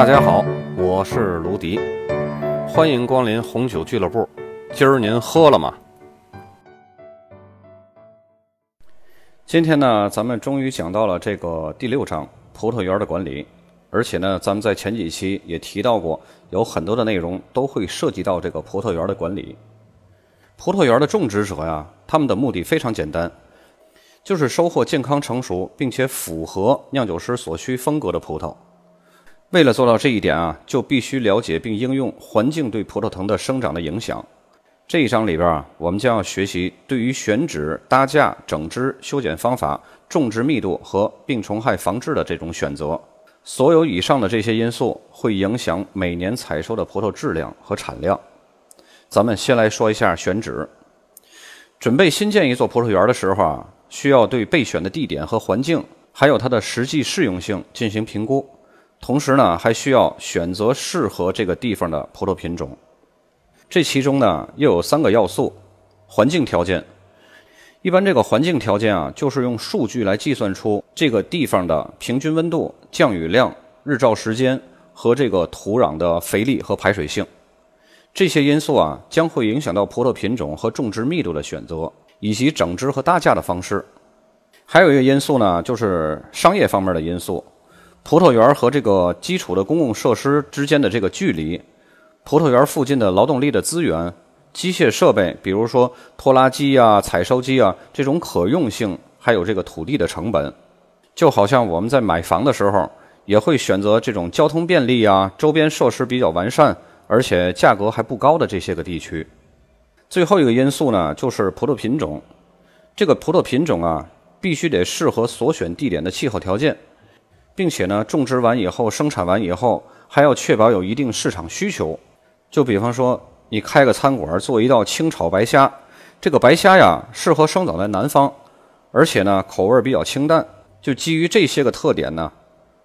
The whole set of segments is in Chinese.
大家好，我是卢迪，欢迎光临红酒俱乐部。今儿您喝了吗？今天呢，咱们终于讲到了这个第六章葡萄园的管理，而且呢，咱们在前几期也提到过，有很多的内容都会涉及到这个葡萄园的管理。葡萄园的种植者呀，他们的目的非常简单，就是收获健康成熟并且符合酿酒师所需风格的葡萄。为了做到这一点啊，就必须了解并应用环境对葡萄藤的生长的影响。这一章里边啊，我们将要学习对于选址、搭架、整枝、修剪方法、种植密度和病虫害防治的这种选择。所有以上的这些因素会影响每年采收的葡萄质量和产量。咱们先来说一下选址。准备新建一座葡萄园的时候啊，需要对备选的地点和环境，还有它的实际适用性进行评估。同时呢，还需要选择适合这个地方的葡萄品种。这其中呢，又有三个要素：环境条件。一般这个环境条件啊，就是用数据来计算出这个地方的平均温度、降雨量、日照时间和这个土壤的肥力和排水性。这些因素啊，将会影响到葡萄品种和种植密度的选择，以及整枝和搭架的方式。还有一个因素呢，就是商业方面的因素。葡萄园和这个基础的公共设施之间的这个距离，葡萄园附近的劳动力的资源、机械设备，比如说拖拉机啊、采收机啊，这种可用性，还有这个土地的成本，就好像我们在买房的时候，也会选择这种交通便利啊、周边设施比较完善，而且价格还不高的这些个地区。最后一个因素呢，就是葡萄品种，这个葡萄品种啊，必须得适合所选地点的气候条件。并且呢，种植完以后，生产完以后，还要确保有一定市场需求。就比方说，你开个餐馆做一道清炒白虾，这个白虾呀，适合生长在南方，而且呢，口味比较清淡。就基于这些个特点呢，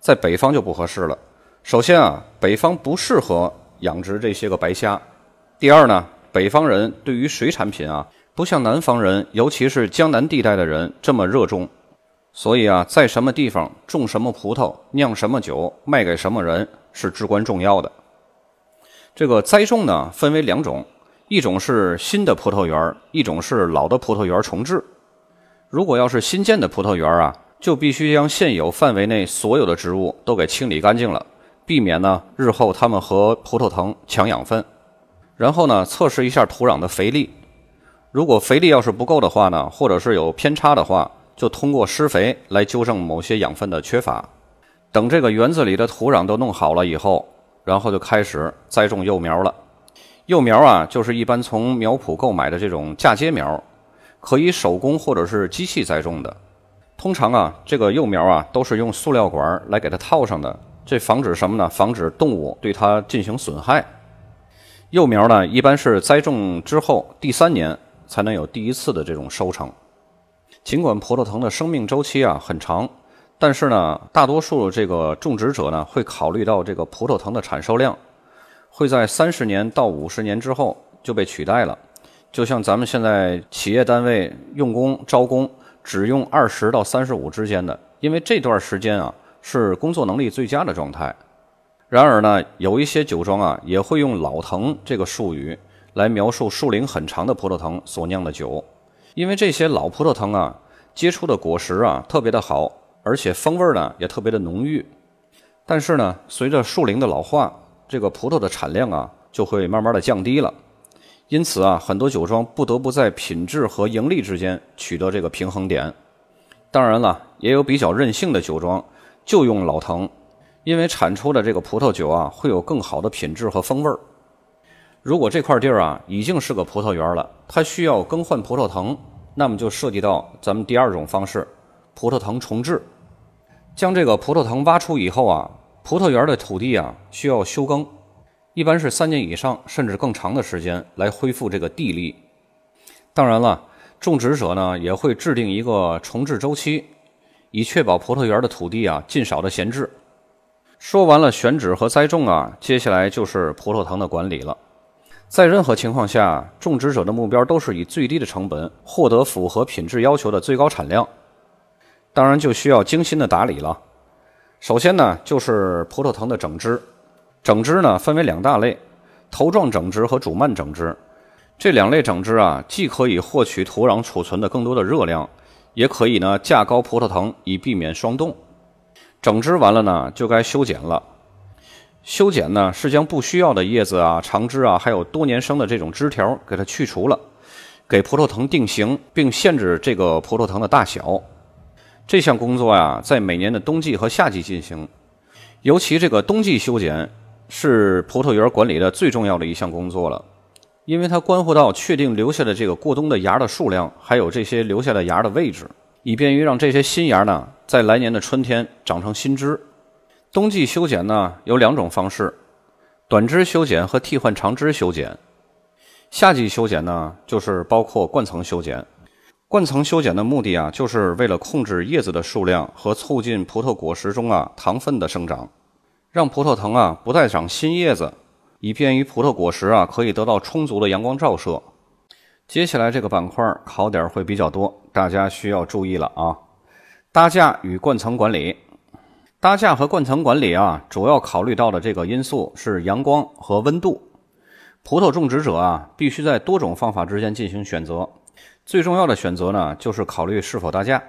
在北方就不合适了。首先啊，北方不适合养殖这些个白虾。第二呢，北方人对于水产品啊，不像南方人，尤其是江南地带的人这么热衷。所以啊，在什么地方种什么葡萄，酿什么酒，卖给什么人是至关重要的。这个栽种呢，分为两种，一种是新的葡萄园，一种是老的葡萄园重置。如果要是新建的葡萄园啊，就必须将现有范围内所有的植物都给清理干净了，避免呢日后它们和葡萄藤抢养分。然后呢，测试一下土壤的肥力，如果肥力要是不够的话呢，或者是有偏差的话。就通过施肥来纠正某些养分的缺乏。等这个园子里的土壤都弄好了以后，然后就开始栽种幼苗了。幼苗啊，就是一般从苗圃购买的这种嫁接苗，可以手工或者是机器栽种的。通常啊，这个幼苗啊都是用塑料管来给它套上的，这防止什么呢？防止动物对它进行损害。幼苗呢，一般是栽种之后第三年才能有第一次的这种收成。尽管葡萄藤的生命周期啊很长，但是呢，大多数这个种植者呢会考虑到这个葡萄藤的产收量会在三十年到五十年之后就被取代了。就像咱们现在企业单位用工招工只用二十到三十五之间的，因为这段时间啊是工作能力最佳的状态。然而呢，有一些酒庄啊也会用“老藤”这个术语来描述树龄很长的葡萄藤所酿的酒。因为这些老葡萄藤啊，结出的果实啊特别的好，而且风味呢也特别的浓郁。但是呢，随着树龄的老化，这个葡萄的产量啊就会慢慢的降低了。因此啊，很多酒庄不得不在品质和盈利之间取得这个平衡点。当然了，也有比较任性的酒庄就用老藤，因为产出的这个葡萄酒啊会有更好的品质和风味儿。如果这块地儿啊已经是个葡萄园了，它需要更换葡萄藤，那么就涉及到咱们第二种方式——葡萄藤重置。将这个葡萄藤挖出以后啊，葡萄园的土地啊需要休耕，一般是三年以上甚至更长的时间来恢复这个地力。当然了，种植者呢也会制定一个重置周期，以确保葡萄园的土地啊尽少的闲置。说完了选址和栽种啊，接下来就是葡萄藤的管理了。在任何情况下，种植者的目标都是以最低的成本获得符合品质要求的最高产量。当然，就需要精心的打理了。首先呢，就是葡萄藤的整枝。整枝呢分为两大类：头状整枝和主蔓整枝。这两类整枝啊，既可以获取土壤储存的更多的热量，也可以呢架高葡萄藤，以避免霜冻。整枝完了呢，就该修剪了。修剪呢，是将不需要的叶子啊、长枝啊，还有多年生的这种枝条给它去除了，给葡萄藤定型，并限制这个葡萄藤的大小。这项工作呀，在每年的冬季和夏季进行。尤其这个冬季修剪，是葡萄园管理的最重要的一项工作了，因为它关乎到确定留下的这个过冬的芽的数量，还有这些留下的芽的位置，以便于让这些新芽呢，在来年的春天长成新枝。冬季修剪呢有两种方式：短枝修剪和替换长枝修剪。夏季修剪呢，就是包括灌层修剪。灌层修剪的目的啊，就是为了控制叶子的数量和促进葡萄果实中啊糖分的生长，让葡萄藤啊不再长新叶子，以便于葡萄果实啊可以得到充足的阳光照射。接下来这个板块考点会比较多，大家需要注意了啊！搭架与灌层管理，搭架和灌层管理啊，主要考虑到的这个因素是阳光和温度。葡萄种植者啊，必须在多种方法之间进行选择。最重要的选择呢，就是考虑是否搭架。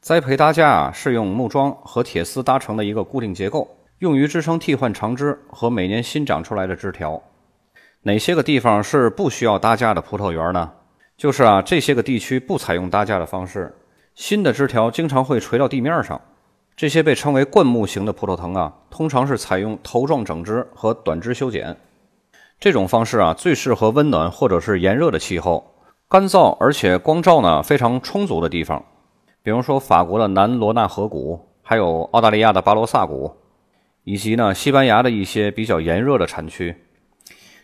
栽培搭架啊，是用木桩和铁丝搭成的一个固定结构，用于支撑替换长枝和每年新长出来的枝条。哪些个地方是不需要搭架的葡萄园呢？就是啊，这些个地区不采用搭架的方式，新的枝条经常会垂到地面上。这些被称为灌木型的葡萄藤啊，通常是采用头状整枝和短枝修剪。这种方式啊，最适合温暖或者是炎热的气候。干燥而且光照呢非常充足的地方，比如说法国的南罗纳河谷，还有澳大利亚的巴罗萨谷，以及呢西班牙的一些比较炎热的产区。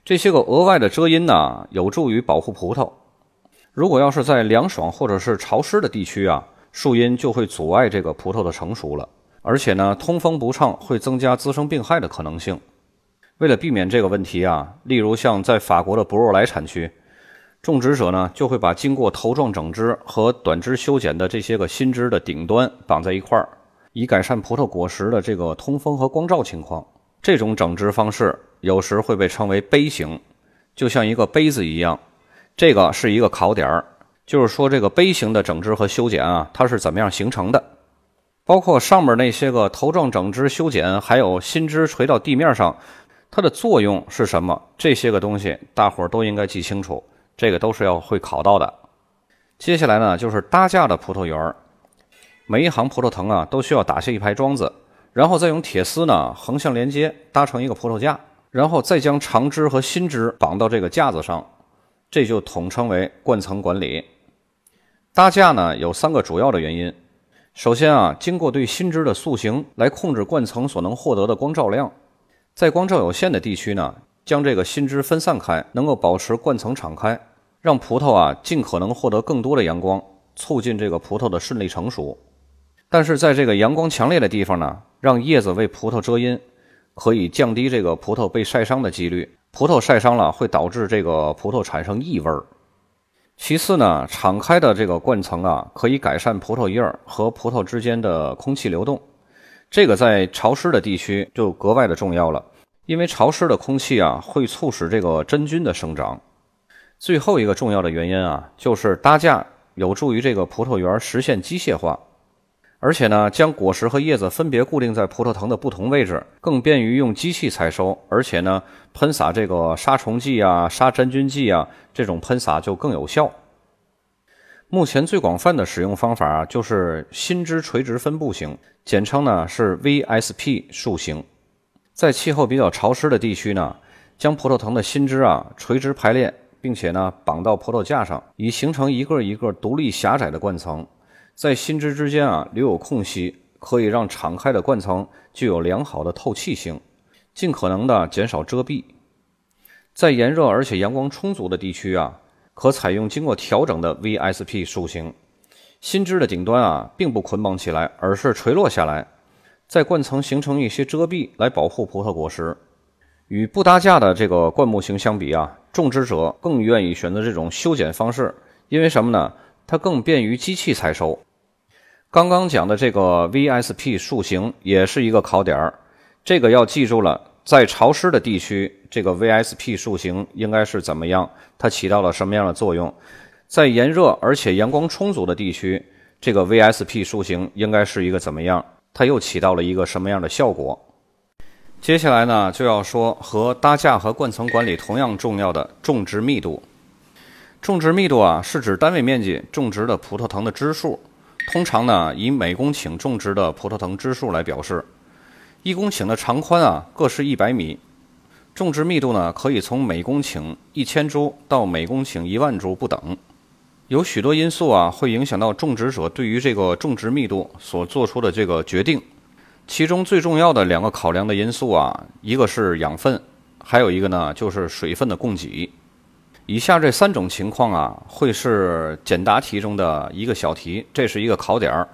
这些个额外的遮阴呢，有助于保护葡萄。如果要是在凉爽或者是潮湿的地区啊，树荫就会阻碍这个葡萄的成熟了，而且呢通风不畅会增加滋生病害的可能性。为了避免这个问题啊，例如像在法国的博若莱产区。种植者呢，就会把经过头状整枝和短枝修剪的这些个新枝的顶端绑在一块儿，以改善葡萄果实的这个通风和光照情况。这种整枝方式有时会被称为杯形，就像一个杯子一样。这个是一个考点儿，就是说这个杯形的整枝和修剪啊，它是怎么样形成的？包括上面那些个头状整枝修剪，还有新枝垂到地面上，它的作用是什么？这些个东西大伙儿都应该记清楚。这个都是要会考到的。接下来呢，就是搭架的葡萄园每一行葡萄藤啊，都需要打下一排桩子，然后再用铁丝呢横向连接，搭成一个葡萄架，然后再将长枝和新枝绑到这个架子上，这就统称为灌层管理。搭架呢有三个主要的原因。首先啊，经过对新枝的塑形来控制冠层所能获得的光照量，在光照有限的地区呢。将这个新枝分散开，能够保持冠层敞开，让葡萄啊尽可能获得更多的阳光，促进这个葡萄的顺利成熟。但是在这个阳光强烈的地方呢，让叶子为葡萄遮阴，可以降低这个葡萄被晒伤的几率。葡萄晒伤了会导致这个葡萄产生异味儿。其次呢，敞开的这个灌层啊，可以改善葡萄叶和葡萄之间的空气流动，这个在潮湿的地区就格外的重要了。因为潮湿的空气啊，会促使这个真菌的生长。最后一个重要的原因啊，就是搭架有助于这个葡萄园实现机械化，而且呢，将果实和叶子分别固定在葡萄藤的不同位置，更便于用机器采收。而且呢，喷洒这个杀虫剂啊、杀真菌剂啊，这种喷洒就更有效。目前最广泛的使用方法啊，就是新枝垂直分布型，简称呢是 VSP 树形。在气候比较潮湿的地区呢，将葡萄藤的新枝啊垂直排列，并且呢绑到葡萄架上，以形成一个一个独立狭窄的冠层。在新枝之间啊留有空隙，可以让敞开的冠层具有良好的透气性，尽可能的减少遮蔽。在炎热而且阳光充足的地区啊，可采用经过调整的 VSP 树形。新枝的顶端啊并不捆绑起来，而是垂落下来。在冠层形成一些遮蔽来保护葡萄果实。与不搭架的这个灌木型相比啊，种植者更愿意选择这种修剪方式，因为什么呢？它更便于机器采收。刚刚讲的这个 VSP 树形也是一个考点儿，这个要记住了，在潮湿的地区，这个 VSP 树形应该是怎么样？它起到了什么样的作用？在炎热而且阳光充足的地区，这个 VSP 树形应该是一个怎么样？它又起到了一个什么样的效果？接下来呢，就要说和搭架和灌层管理同样重要的种植密度。种植密度啊，是指单位面积种植的葡萄藤的枝数，通常呢以每公顷种植的葡萄藤枝数来表示。一公顷的长宽啊，各是一百米。种植密度呢，可以从每公顷一千株到每公顷一万株不等。有许多因素啊，会影响到种植者对于这个种植密度所做出的这个决定。其中最重要的两个考量的因素啊，一个是养分，还有一个呢就是水分的供给。以下这三种情况啊，会是简答题中的一个小题，这是一个考点儿。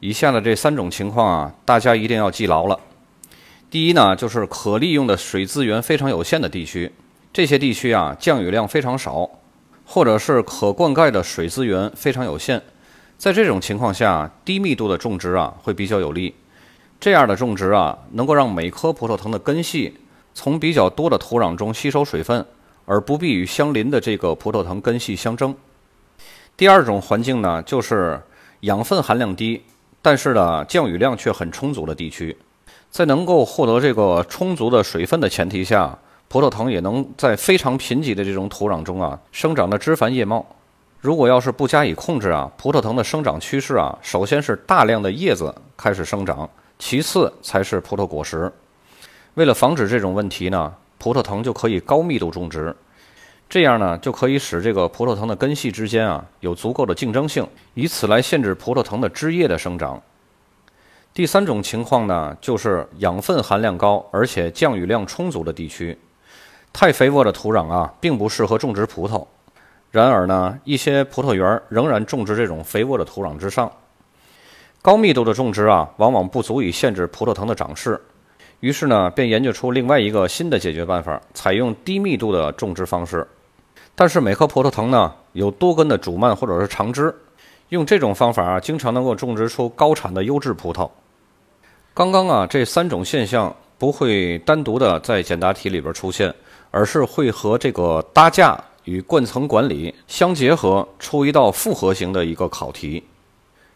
以下的这三种情况啊，大家一定要记牢了。第一呢，就是可利用的水资源非常有限的地区，这些地区啊降雨量非常少，或者是可灌溉的水资源非常有限。在这种情况下，低密度的种植啊会比较有利。这样的种植啊，能够让每棵葡萄藤的根系从比较多的土壤中吸收水分，而不必与相邻的这个葡萄藤根系相争。第二种环境呢，就是养分含量低。但是呢，降雨量却很充足的地区，在能够获得这个充足的水分的前提下，葡萄藤也能在非常贫瘠的这种土壤中啊生长的枝繁叶茂。如果要是不加以控制啊，葡萄藤的生长趋势啊，首先是大量的叶子开始生长，其次才是葡萄果实。为了防止这种问题呢，葡萄藤就可以高密度种植。这样呢，就可以使这个葡萄藤的根系之间啊有足够的竞争性，以此来限制葡萄藤的枝叶的生长。第三种情况呢，就是养分含量高而且降雨量充足的地区。太肥沃的土壤啊，并不适合种植葡萄。然而呢，一些葡萄园仍然种植这种肥沃的土壤之上。高密度的种植啊，往往不足以限制葡萄藤的长势。于是呢，便研究出另外一个新的解决办法，采用低密度的种植方式。但是每棵葡萄藤呢有多根的主蔓或者是长枝，用这种方法啊，经常能够种植出高产的优质葡萄。刚刚啊这三种现象不会单独的在简答题里边出现，而是会和这个搭架与灌层管理相结合，出一道复合型的一个考题，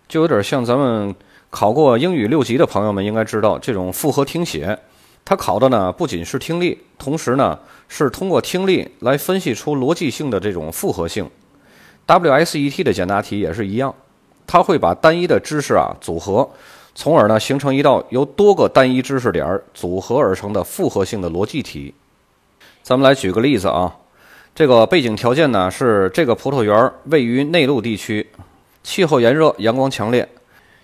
就有点像咱们考过英语六级的朋友们应该知道这种复合听写。它考的呢不仅是听力，同时呢是通过听力来分析出逻辑性的这种复合性。WSET 的简答题也是一样，它会把单一的知识啊组合，从而呢形成一道由多个单一知识点组合而成的复合性的逻辑题。咱们来举个例子啊，这个背景条件呢是这个葡萄园位于内陆地区，气候炎热，阳光强烈，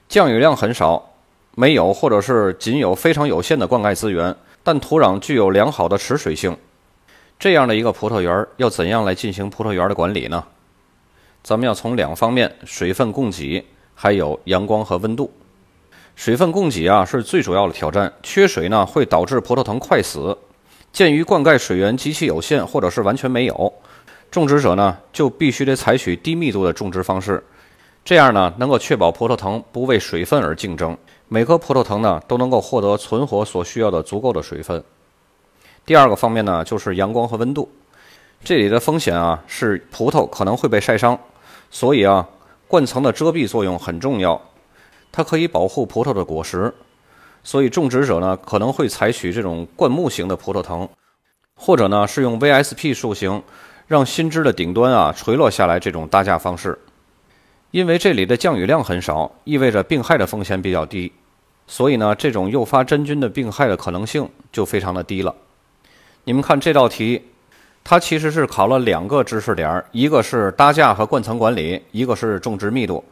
降雨量很少。没有，或者是仅有非常有限的灌溉资源，但土壤具有良好的持水性。这样的一个葡萄园要怎样来进行葡萄园的管理呢？咱们要从两方面：水分供给，还有阳光和温度。水分供给啊是最主要的挑战，缺水呢会导致葡萄藤快死。鉴于灌溉水源极其有限，或者是完全没有，种植者呢就必须得采取低密度的种植方式，这样呢能够确保葡萄藤不为水分而竞争。每棵葡萄藤呢都能够获得存活所需要的足够的水分。第二个方面呢就是阳光和温度，这里的风险啊是葡萄可能会被晒伤，所以啊灌层的遮蔽作用很重要，它可以保护葡萄的果实。所以种植者呢可能会采取这种灌木型的葡萄藤，或者呢是用 VSP 树形，让新枝的顶端啊垂落下来这种搭架方式。因为这里的降雨量很少，意味着病害的风险比较低，所以呢，这种诱发真菌的病害的可能性就非常的低了。你们看这道题，它其实是考了两个知识点，一个是搭架和灌层管理，一个是种植密度。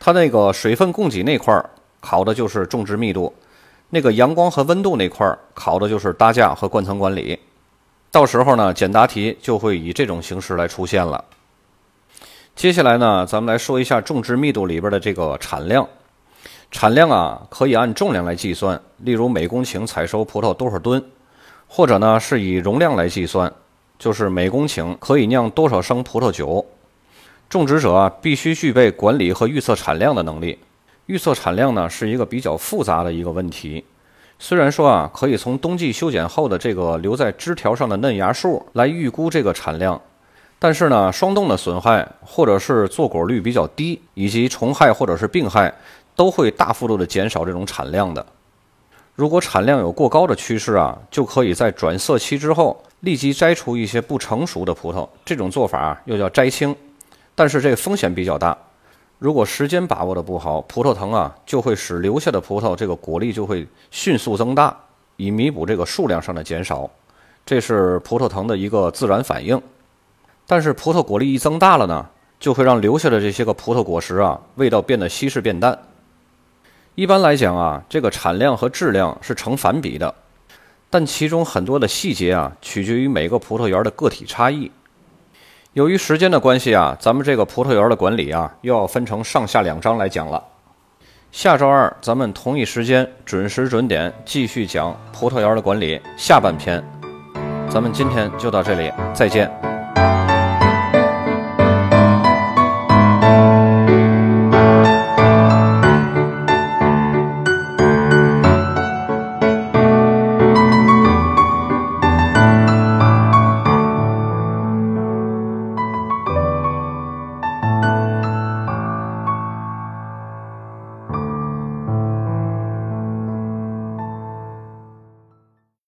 它那个水分供给那块儿考的就是种植密度，那个阳光和温度那块儿考的就是搭架和灌层管理。到时候呢，简答题就会以这种形式来出现了。接下来呢，咱们来说一下种植密度里边的这个产量。产量啊，可以按重量来计算，例如每公顷采收葡萄多少吨，或者呢是以容量来计算，就是每公顷可以酿多少升葡萄酒。种植者啊，必须具备管理和预测产量的能力。预测产量呢，是一个比较复杂的一个问题，虽然说啊，可以从冬季修剪后的这个留在枝条上的嫩芽数来预估这个产量，但是呢，霜冻的损害或者是坐果率比较低，以及虫害或者是病害，都会大幅度的减少这种产量的。如果产量有过高的趋势啊，就可以在转色期之后立即摘除一些不成熟的葡萄。这种做法，又叫摘青，但是这个风险比较大。如果时间把握的不好，葡萄藤啊就会使留下的葡萄这个果粒就会迅速增大，以弥补这个数量上的减少。这是葡萄藤的一个自然反应。但是葡萄果粒一增大了呢，就会让留下的这些个葡萄果实啊味道变得稀释变淡。一般来讲啊，这个产量和质量是成反比的，但其中很多的细节啊取决于每个葡萄园的个体差异。由于时间的关系啊，咱们这个葡萄园的管理啊，又要分成上下两章来讲了。下周二咱们同一时间准时准点继续讲葡萄园的管理下半篇。咱们今天就到这里，再见。